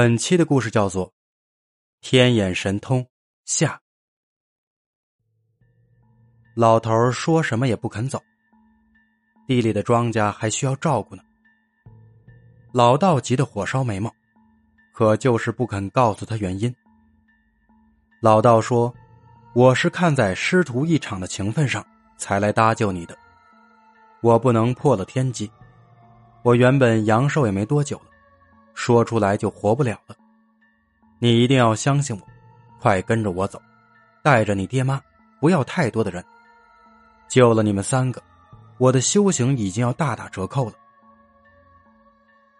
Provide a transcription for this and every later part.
本期的故事叫做《天眼神通下》。老头说什么也不肯走，地里的庄稼还需要照顾呢。老道急得火烧眉毛，可就是不肯告诉他原因。老道说：“我是看在师徒一场的情分上才来搭救你的，我不能破了天机。我原本阳寿也没多久了。”说出来就活不了了，你一定要相信我，快跟着我走，带着你爹妈，不要太多的人，救了你们三个，我的修行已经要大打折扣了。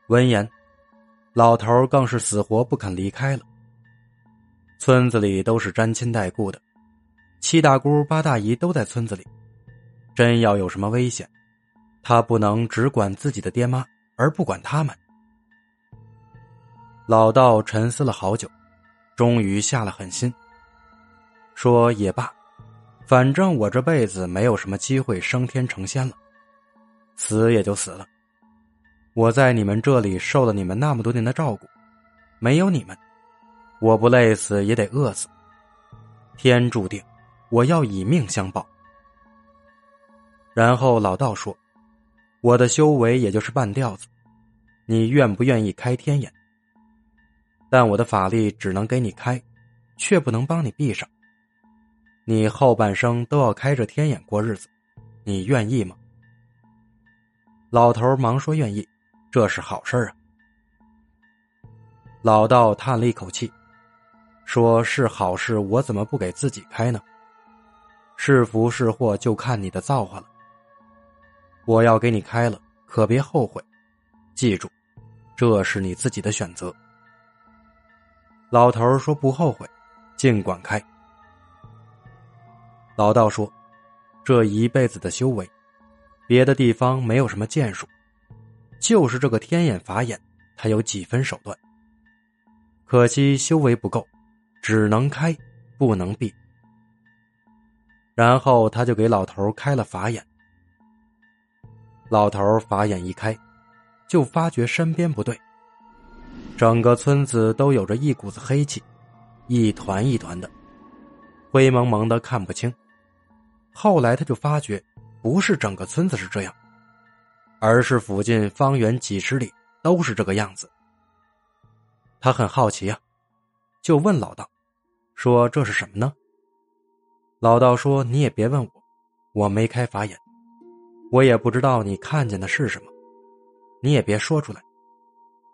闻言，老头更是死活不肯离开了。村子里都是沾亲带故的，七大姑八大姨都在村子里，真要有什么危险，他不能只管自己的爹妈而不管他们。老道沉思了好久，终于下了狠心，说：“也罢，反正我这辈子没有什么机会升天成仙了，死也就死了。我在你们这里受了你们那么多年的照顾，没有你们，我不累死也得饿死。天注定，我要以命相报。”然后老道说：“我的修为也就是半吊子，你愿不愿意开天眼？”但我的法力只能给你开，却不能帮你闭上。你后半生都要开着天眼过日子，你愿意吗？老头忙说愿意，这是好事啊。老道叹了一口气，说是好事，我怎么不给自己开呢？是福是祸，就看你的造化了。我要给你开了，可别后悔。记住，这是你自己的选择。老头说：“不后悔，尽管开。”老道说：“这一辈子的修为，别的地方没有什么建树，就是这个天眼法眼，他有几分手段。可惜修为不够，只能开，不能闭。”然后他就给老头开了法眼。老头法眼一开，就发觉身边不对。整个村子都有着一股子黑气，一团一团的，灰蒙蒙的看不清。后来他就发觉，不是整个村子是这样，而是附近方圆几十里都是这个样子。他很好奇啊，就问老道：“说这是什么呢？”老道说：“你也别问我，我没开法眼，我也不知道你看见的是什么，你也别说出来。”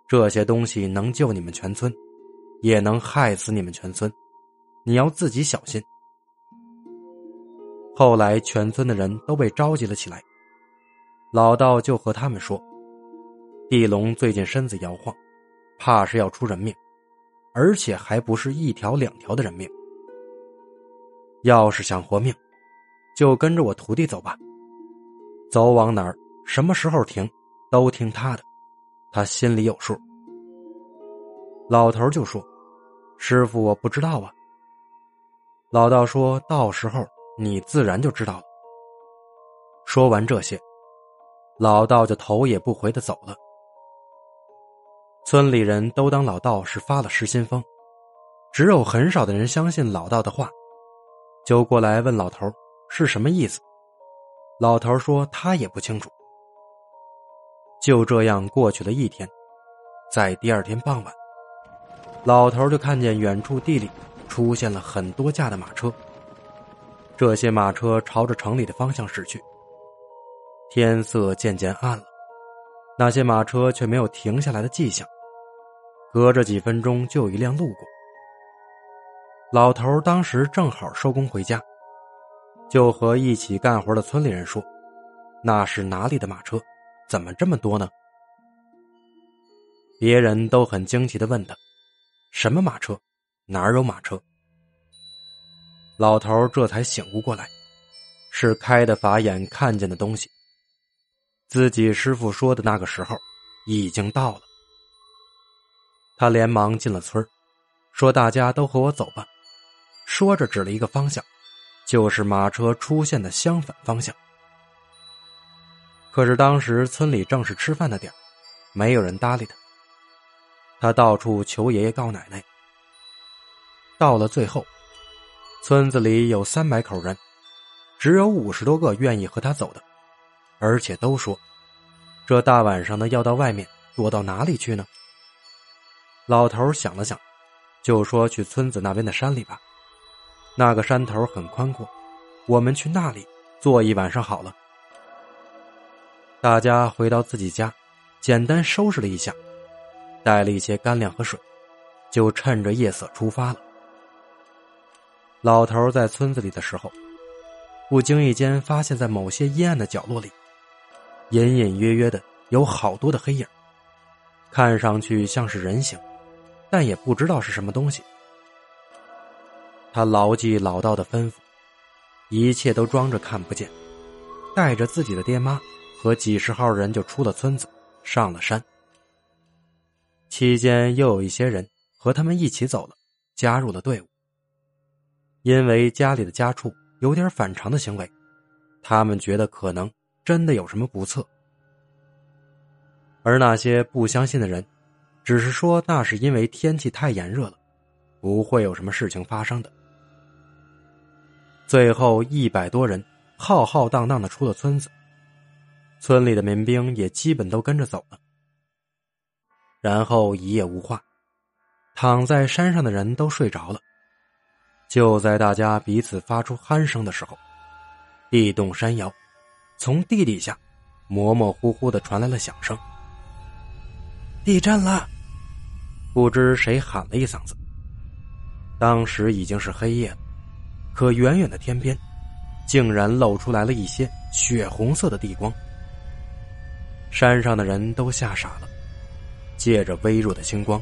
这些东西能救你们全村，也能害死你们全村，你要自己小心。后来全村的人都被召集了起来，老道就和他们说：“地龙最近身子摇晃，怕是要出人命，而且还不是一条两条的人命。要是想活命，就跟着我徒弟走吧，走往哪儿，什么时候停，都听他的。”他心里有数。老头就说：“师傅，我不知道啊。”老道说：“到时候你自然就知道了。”说完这些，老道就头也不回的走了。村里人都当老道是发了失心疯，只有很少的人相信老道的话，就过来问老头是什么意思。老头说他也不清楚。就这样过去了一天，在第二天傍晚，老头就看见远处地里出现了很多架的马车。这些马车朝着城里的方向驶去。天色渐渐暗了，那些马车却没有停下来的迹象。隔着几分钟就有一辆路过。老头当时正好收工回家，就和一起干活的村里人说：“那是哪里的马车？”怎么这么多呢？别人都很惊奇的问他：“什么马车？哪儿有马车？”老头这才醒悟过来，是开的法眼看见的东西。自己师傅说的那个时候已经到了，他连忙进了村说：“大家都和我走吧。”说着指了一个方向，就是马车出现的相反方向。可是当时村里正是吃饭的点没有人搭理他。他到处求爷爷告奶奶。到了最后，村子里有三百口人，只有五十多个愿意和他走的，而且都说，这大晚上的要到外面躲到哪里去呢？老头想了想，就说去村子那边的山里吧，那个山头很宽阔，我们去那里坐一晚上好了。大家回到自己家，简单收拾了一下，带了一些干粮和水，就趁着夜色出发了。老头在村子里的时候，不经意间发现，在某些阴暗的角落里，隐隐约约的有好多的黑影，看上去像是人形，但也不知道是什么东西。他牢记老道的吩咐，一切都装着看不见，带着自己的爹妈和几十号人就出了村子，上了山。期间又有一些人和他们一起走了，加入了队伍。因为家里的家畜有点反常的行为，他们觉得可能真的有什么不测。而那些不相信的人，只是说那是因为天气太炎热了，不会有什么事情发生的。最后一百多人浩浩荡荡的出了村子，村里的民兵也基本都跟着走了。然后一夜无话，躺在山上的人都睡着了。就在大家彼此发出鼾声的时候，地动山摇，从地底下模模糊糊的传来了响声。地震了！不知谁喊了一嗓子。当时已经是黑夜了，可远远的天边，竟然露出来了一些血红色的地光。山上的人都吓傻了，借着微弱的星光，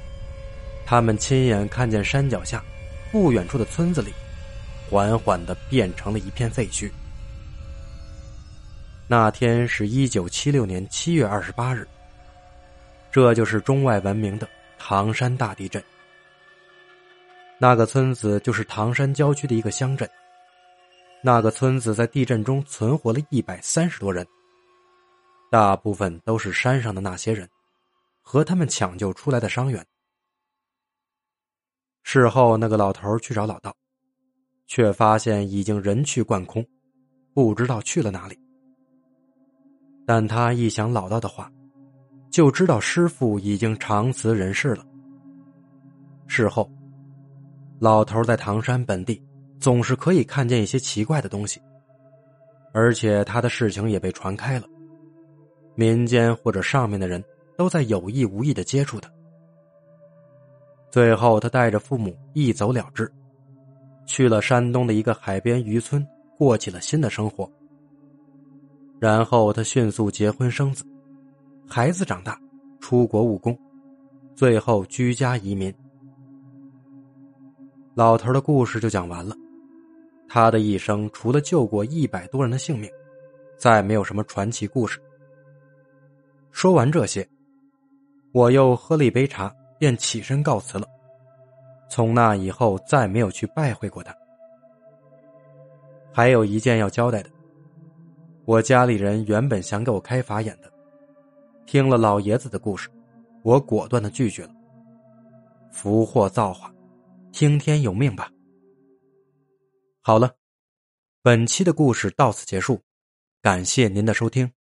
他们亲眼看见山脚下。不远处的村子里，缓缓的变成了一片废墟。那天是一九七六年七月二十八日，这就是中外闻名的唐山大地震。那个村子就是唐山郊区的一个乡镇。那个村子在地震中存活了一百三十多人，大部分都是山上的那些人，和他们抢救出来的伤员。事后，那个老头去找老道，却发现已经人去贯空，不知道去了哪里。但他一想老道的话，就知道师傅已经长辞人世了。事后，老头在唐山本地总是可以看见一些奇怪的东西，而且他的事情也被传开了，民间或者上面的人都在有意无意的接触他。最后，他带着父母一走了之，去了山东的一个海边渔村，过起了新的生活。然后他迅速结婚生子，孩子长大，出国务工，最后居家移民。老头的故事就讲完了。他的一生除了救过一百多人的性命，再没有什么传奇故事。说完这些，我又喝了一杯茶。便起身告辞了。从那以后，再没有去拜会过他。还有一件要交代的，我家里人原本想给我开法眼的，听了老爷子的故事，我果断的拒绝了。福祸造化，听天由命吧。好了，本期的故事到此结束，感谢您的收听。